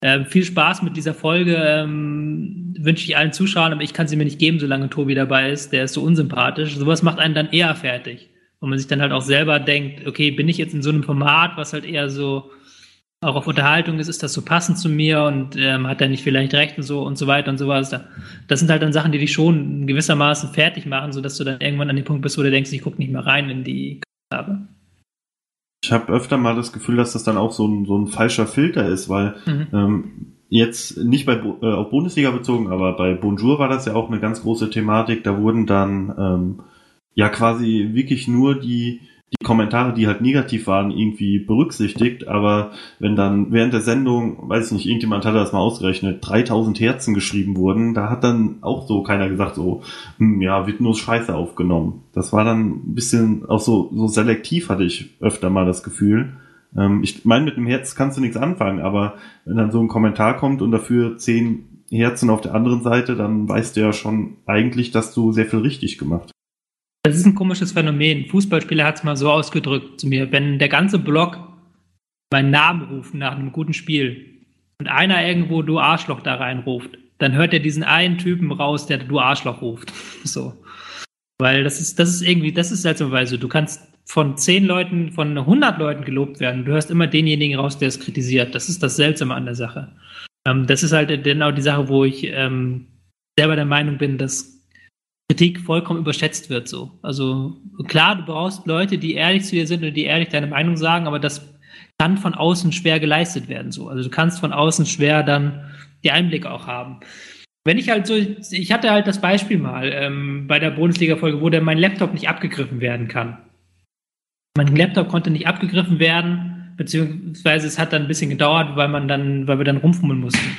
äh, viel Spaß mit dieser Folge, ähm, wünsche ich allen Zuschauern, aber ich kann sie mir nicht geben, solange Tobi dabei ist, der ist so unsympathisch. Sowas macht einen dann eher fertig. Und man sich dann halt auch selber denkt, okay, bin ich jetzt in so einem Format, was halt eher so auch auf Unterhaltung ist, ist das so passend zu mir und ähm, hat er nicht vielleicht recht und so und so weiter und so weiter. Das sind halt dann Sachen, die dich schon gewissermaßen fertig machen, sodass du dann irgendwann an den Punkt bist, wo du denkst, ich gucke nicht mehr rein in die Kommentare. Ich habe öfter mal das Gefühl, dass das dann auch so ein, so ein falscher Filter ist, weil mhm. ähm, jetzt nicht bei äh, auf Bundesliga bezogen, aber bei Bonjour war das ja auch eine ganz große Thematik. Da wurden dann ähm, ja quasi wirklich nur die die Kommentare, die halt negativ waren, irgendwie berücksichtigt, aber wenn dann während der Sendung, weiß ich nicht, irgendjemand hatte das mal ausgerechnet, 3000 Herzen geschrieben wurden, da hat dann auch so keiner gesagt, so, hm, ja, wird nur Scheiße aufgenommen. Das war dann ein bisschen auch so, so selektiv, hatte ich öfter mal das Gefühl. Ähm, ich meine, mit dem Herz kannst du nichts anfangen, aber wenn dann so ein Kommentar kommt und dafür zehn Herzen auf der anderen Seite, dann weißt du ja schon eigentlich, dass du sehr viel richtig gemacht das ist ein komisches Phänomen. Fußballspieler hat es mal so ausgedrückt zu mir, wenn der ganze Block meinen Namen ruft nach einem guten Spiel und einer irgendwo du Arschloch da reinruft, dann hört er diesen einen Typen raus, der du Arschloch ruft. So. Weil das ist, das ist irgendwie, das ist seltsamerweise, du kannst von zehn Leuten, von 100 Leuten gelobt werden. Du hörst immer denjenigen raus, der es kritisiert. Das ist das Seltsame an der Sache. Ähm, das ist halt genau die Sache, wo ich ähm, selber der Meinung bin, dass Kritik vollkommen überschätzt wird so. Also klar, du brauchst Leute, die ehrlich zu dir sind und die ehrlich deine Meinung sagen, aber das kann von außen schwer geleistet werden so. Also du kannst von außen schwer dann die Einblicke auch haben. Wenn ich halt so, ich hatte halt das Beispiel mal ähm, bei der Bundesliga-Folge, wo der mein Laptop nicht abgegriffen werden kann. Mein Laptop konnte nicht abgegriffen werden, beziehungsweise es hat dann ein bisschen gedauert, weil man dann, weil wir dann rumfummeln mussten.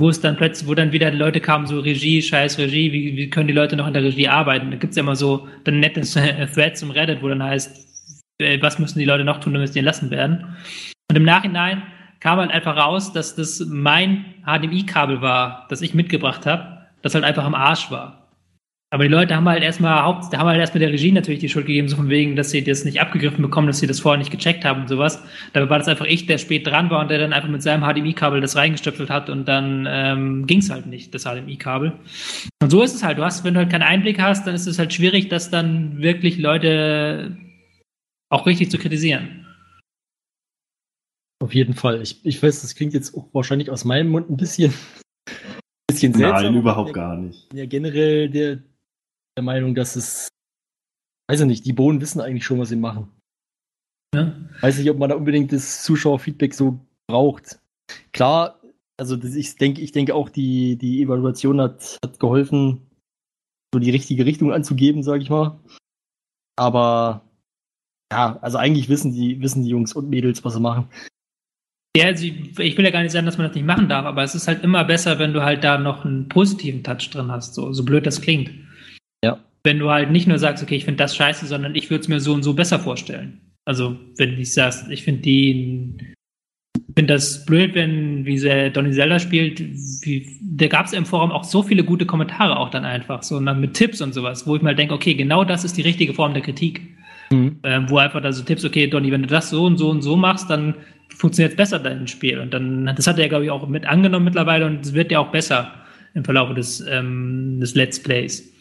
Wo es dann plötzlich, wo dann wieder Leute kamen, so Regie, scheiß Regie, wie, wie können die Leute noch in der Regie arbeiten? Da gibt's ja immer so dann nette Threads zum Reddit, wo dann heißt, äh, was müssen die Leute noch tun, damit sie entlassen werden. Und im Nachhinein kam halt einfach raus, dass das mein HDMI-Kabel war, das ich mitgebracht habe, das halt einfach am Arsch war. Aber die Leute haben halt erstmal Haupt, haben halt erstmal der Regie natürlich die Schuld gegeben, so von wegen, dass sie das nicht abgegriffen bekommen, dass sie das vorher nicht gecheckt haben und sowas. Dabei war das einfach ich, der spät dran war und der dann einfach mit seinem HDMI-Kabel das reingestöpselt hat und dann ähm, ging es halt nicht, das HDMI-Kabel. Und so ist es halt. Du hast, wenn du halt keinen Einblick hast, dann ist es halt schwierig, das dann wirklich Leute auch richtig zu kritisieren. Auf jeden Fall. Ich, ich weiß, das klingt jetzt auch wahrscheinlich aus meinem Mund ein bisschen, bisschen seltsam. Nein, überhaupt gar nicht. Ja, generell der, der Meinung, dass es, weiß ich nicht, die Bohnen wissen eigentlich schon, was sie machen. Ja. Weiß nicht, ob man da unbedingt das Zuschauerfeedback so braucht. Klar, also ich denke, ich denke auch, die, die Evaluation hat, hat geholfen, so die richtige Richtung anzugeben, sage ich mal. Aber ja, also eigentlich wissen die, wissen die Jungs und Mädels, was sie machen. Ja, also ich will ja gar nicht sagen, dass man das nicht machen darf, aber es ist halt immer besser, wenn du halt da noch einen positiven Touch drin hast, so, so blöd das klingt. Wenn du halt nicht nur sagst, okay, ich finde das scheiße, sondern ich würde es mir so und so besser vorstellen. Also, wenn ich sagst, ich finde die, finde das blöd, wenn, wie sehr Donny Zelda spielt, wie, da gab es im Forum auch so viele gute Kommentare auch dann einfach, so und dann mit Tipps und sowas, wo ich mal denke, okay, genau das ist die richtige Form der Kritik. Mhm. Ähm, wo einfach da so Tipps, okay, Donny, wenn du das so und so und so machst, dann funktioniert besser dein Spiel. Und dann, das hat er, glaube ich, auch mit angenommen mittlerweile und es wird ja auch besser im Verlauf des, ähm, des Let's Plays.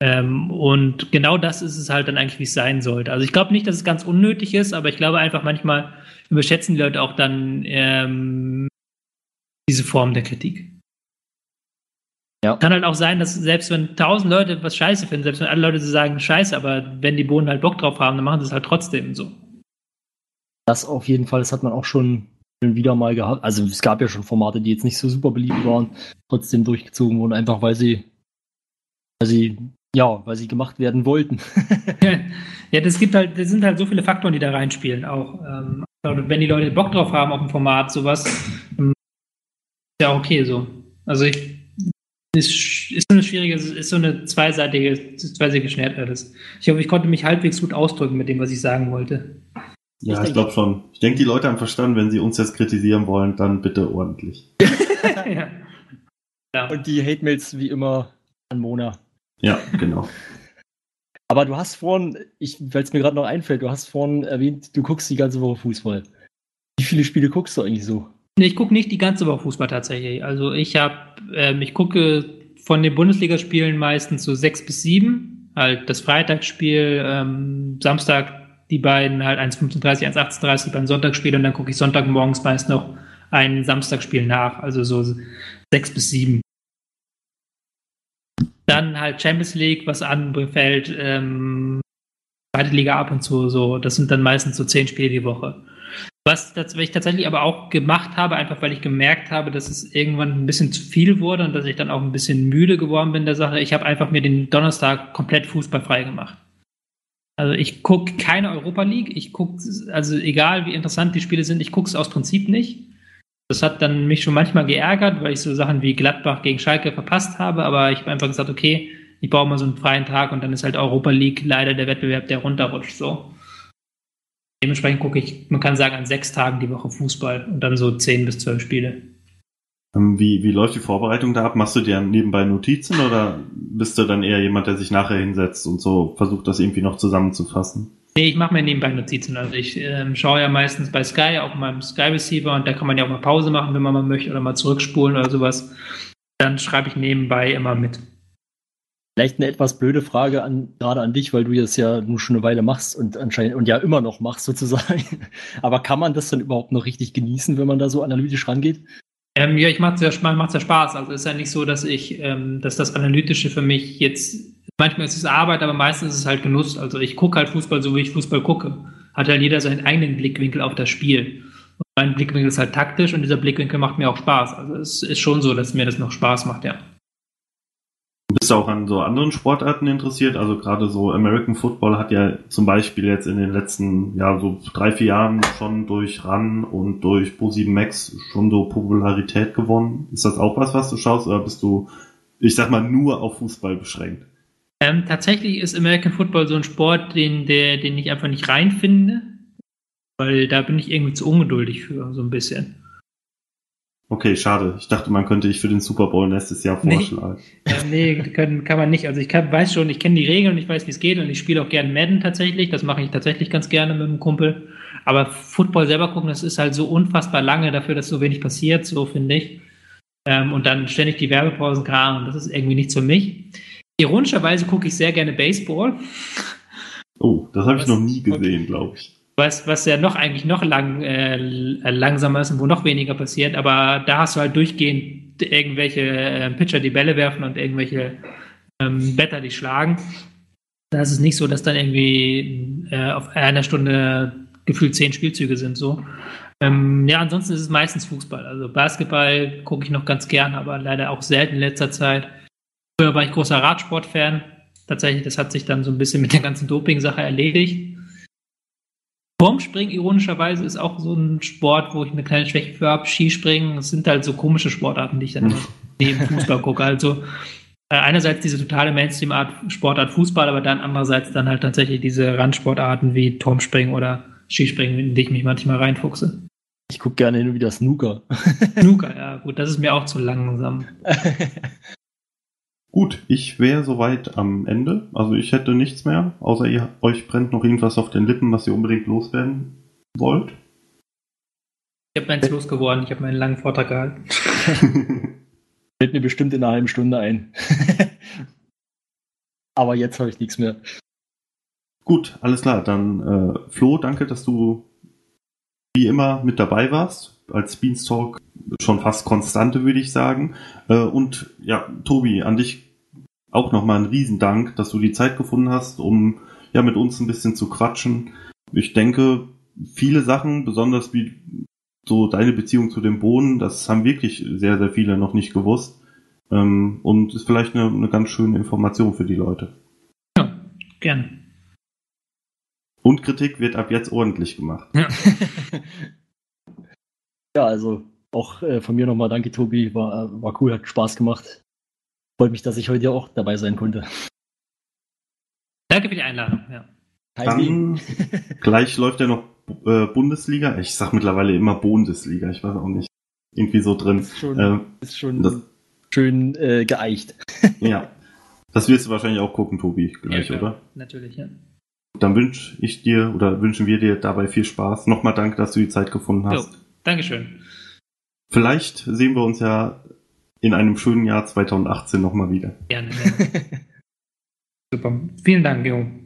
Ähm, und genau das ist es halt dann eigentlich, wie es sein sollte. Also ich glaube nicht, dass es ganz unnötig ist, aber ich glaube einfach manchmal überschätzen die Leute auch dann ähm, diese Form der Kritik. Ja. Kann halt auch sein, dass selbst wenn tausend Leute was scheiße finden, selbst wenn alle Leute sagen scheiße, aber wenn die Bohnen halt Bock drauf haben, dann machen sie es halt trotzdem so. Das auf jeden Fall, das hat man auch schon wieder mal gehabt. Also es gab ja schon Formate, die jetzt nicht so super beliebt waren, trotzdem durchgezogen wurden, einfach weil sie, weil sie ja, weil sie gemacht werden wollten. ja, das gibt halt, das sind halt so viele Faktoren, die da reinspielen. Auch ähm, wenn die Leute Bock drauf haben auf ein Format, sowas, ähm, ist ja okay so. Also ich ist, ist so eine schwierige, ist so eine zweiseitige, zweiseitige Schwert alles. Ich hoffe, ich konnte mich halbwegs gut ausdrücken mit dem, was ich sagen wollte. Ja, ich, ich glaube schon. Ich denke, die Leute haben verstanden, wenn sie uns jetzt kritisieren wollen, dann bitte ordentlich. ja. ja. Und die Hate-Mails wie immer an Mona. Ja, genau. Aber du hast vorhin, weil es mir gerade noch einfällt, du hast vorhin erwähnt, du guckst die ganze Woche Fußball. Wie viele Spiele guckst du eigentlich so? Nee, ich gucke nicht die ganze Woche Fußball tatsächlich. Also ich habe, ähm, ich gucke von den Bundesligaspielen meistens so sechs bis sieben. Halt das Freitagsspiel, ähm, Samstag die beiden halt 1,35, 1,38 beim Sonntagsspiel und dann gucke ich Sonntagmorgens meist noch ein Samstagspiel nach. Also so sechs bis sieben. Dann halt Champions League, was anfällt, ähm, zweite Liga ab und zu, so, das sind dann meistens so zehn Spiele die Woche. Was ich tatsächlich aber auch gemacht habe, einfach weil ich gemerkt habe, dass es irgendwann ein bisschen zu viel wurde und dass ich dann auch ein bisschen müde geworden bin der Sache. Ich habe einfach mir den Donnerstag komplett fußballfrei gemacht. Also ich gucke keine Europa League. Ich gucke, also egal wie interessant die Spiele sind, ich gucke es aus Prinzip nicht. Das hat dann mich schon manchmal geärgert, weil ich so Sachen wie Gladbach gegen Schalke verpasst habe, aber ich habe einfach gesagt, okay, ich baue mal so einen freien Tag und dann ist halt Europa League leider der Wettbewerb, der runterrutscht so. Dementsprechend gucke ich, man kann sagen, an sechs Tagen die Woche Fußball und dann so zehn bis zwölf Spiele. Ähm, wie, wie läuft die Vorbereitung da ab? Machst du dir nebenbei Notizen oder bist du dann eher jemand, der sich nachher hinsetzt und so versucht, das irgendwie noch zusammenzufassen? Nee, ich mache mir nebenbei Notizen. Also ich ähm, schaue ja meistens bei Sky auf meinem Sky Receiver und da kann man ja auch mal Pause machen, wenn man mal möchte oder mal zurückspulen oder sowas. Dann schreibe ich nebenbei immer mit. Vielleicht eine etwas blöde Frage an, gerade an dich, weil du das ja nur schon eine Weile machst und anscheinend und ja immer noch machst sozusagen. Aber kann man das dann überhaupt noch richtig genießen, wenn man da so analytisch rangeht? Ähm, ja, ich mache es ja, ja Spaß. Also ist ja nicht so, dass ich, ähm, dass das Analytische für mich jetzt manchmal ist es Arbeit, aber meistens ist es halt Genuss. Also ich gucke halt Fußball so, wie ich Fußball gucke. Hat halt jeder seinen eigenen Blickwinkel auf das Spiel. Und mein Blickwinkel ist halt taktisch und dieser Blickwinkel macht mir auch Spaß. Also es ist schon so, dass mir das noch Spaß macht, ja. Bist du auch an so anderen Sportarten interessiert? Also gerade so American Football hat ja zum Beispiel jetzt in den letzten, ja, so drei, vier Jahren schon durch Run und durch Pro7 Max schon so Popularität gewonnen. Ist das auch was, was du schaust oder bist du, ich sag mal, nur auf Fußball beschränkt? Ähm, tatsächlich ist American Football so ein Sport, den, der, den ich einfach nicht reinfinde, weil da bin ich irgendwie zu ungeduldig für, so ein bisschen. Okay, schade. Ich dachte, man könnte dich für den Super Bowl nächstes Jahr vorschlagen. Nee, äh, nee können, kann man nicht. Also ich kann, weiß schon, ich kenne die Regeln und ich weiß, wie es geht und ich spiele auch gerne Madden tatsächlich. Das mache ich tatsächlich ganz gerne mit einem Kumpel. Aber Football selber gucken, das ist halt so unfassbar lange dafür, dass so wenig passiert, so finde ich. Ähm, und dann ständig die Werbepausen kram und das ist irgendwie nichts für mich. Ironischerweise gucke ich sehr gerne Baseball. Oh, das habe ich noch nie gesehen, glaube ich. Was, was ja noch eigentlich noch lang, äh, langsamer ist und wo noch weniger passiert, aber da hast du halt durchgehend irgendwelche äh, Pitcher, die Bälle werfen und irgendwelche ähm, Better, die schlagen. Da ist es nicht so, dass dann irgendwie äh, auf einer Stunde gefühlt zehn Spielzüge sind so. Ähm, ja, ansonsten ist es meistens Fußball. Also Basketball gucke ich noch ganz gern, aber leider auch selten in letzter Zeit. Früher war ich großer Radsportfan. Tatsächlich, das hat sich dann so ein bisschen mit der ganzen Doping-Sache erledigt. Turmspringen, ironischerweise, ist auch so ein Sport, wo ich eine kleine Schwäche für habe. Skispringen, das sind halt so komische Sportarten, die ich dann neben Fußball gucke. Also äh, einerseits diese totale Mainstream-Art Sportart Fußball, aber dann andererseits dann halt tatsächlich diese Randsportarten wie Turmspringen oder Skispringen, in die ich mich manchmal reinfuchse. Ich gucke gerne hin und wieder Snooker. Snooker, ja, gut, das ist mir auch zu langsam. Gut, ich wäre soweit am Ende. Also ich hätte nichts mehr, außer ihr, euch brennt noch irgendwas auf den Lippen, was ihr unbedingt loswerden wollt. Ich habe meins losgeworden, ich habe meinen langen Vortrag gehalten. Fällt mir bestimmt in einer halben Stunde ein. Aber jetzt habe ich nichts mehr. Gut, alles klar. Dann äh, Flo, danke, dass du wie immer mit dabei warst. Als Beanstalk schon fast konstante, würde ich sagen. Äh, und ja, Tobi, an dich auch nochmal ein Riesendank, dass du die Zeit gefunden hast, um ja mit uns ein bisschen zu quatschen. Ich denke, viele Sachen, besonders wie so deine Beziehung zu dem Bohnen, das haben wirklich sehr, sehr viele noch nicht gewusst. Ähm, und ist vielleicht eine, eine ganz schöne Information für die Leute. Ja, gern. Und Kritik wird ab jetzt ordentlich gemacht. Ja, ja also auch äh, von mir nochmal danke, Tobi. War, war cool, hat Spaß gemacht. Freut mich, dass ich heute auch dabei sein konnte. Danke für die Einladung. Ja. Dann gleich läuft ja noch äh, Bundesliga. Ich sag mittlerweile immer Bundesliga. Ich weiß auch nicht. Irgendwie so drin. Ist schon, äh, ist schon das, schön äh, geeicht. ja. Das wirst du wahrscheinlich auch gucken, Tobi, gleich, ja, oder? Natürlich, ja. Dann wünsche ich dir oder wünschen wir dir dabei viel Spaß. Nochmal danke, dass du die Zeit gefunden hast. Jo, Dankeschön. Vielleicht sehen wir uns ja in einem schönen Jahr 2018 nochmal wieder. Gerne. Super. Vielen Dank, Junge.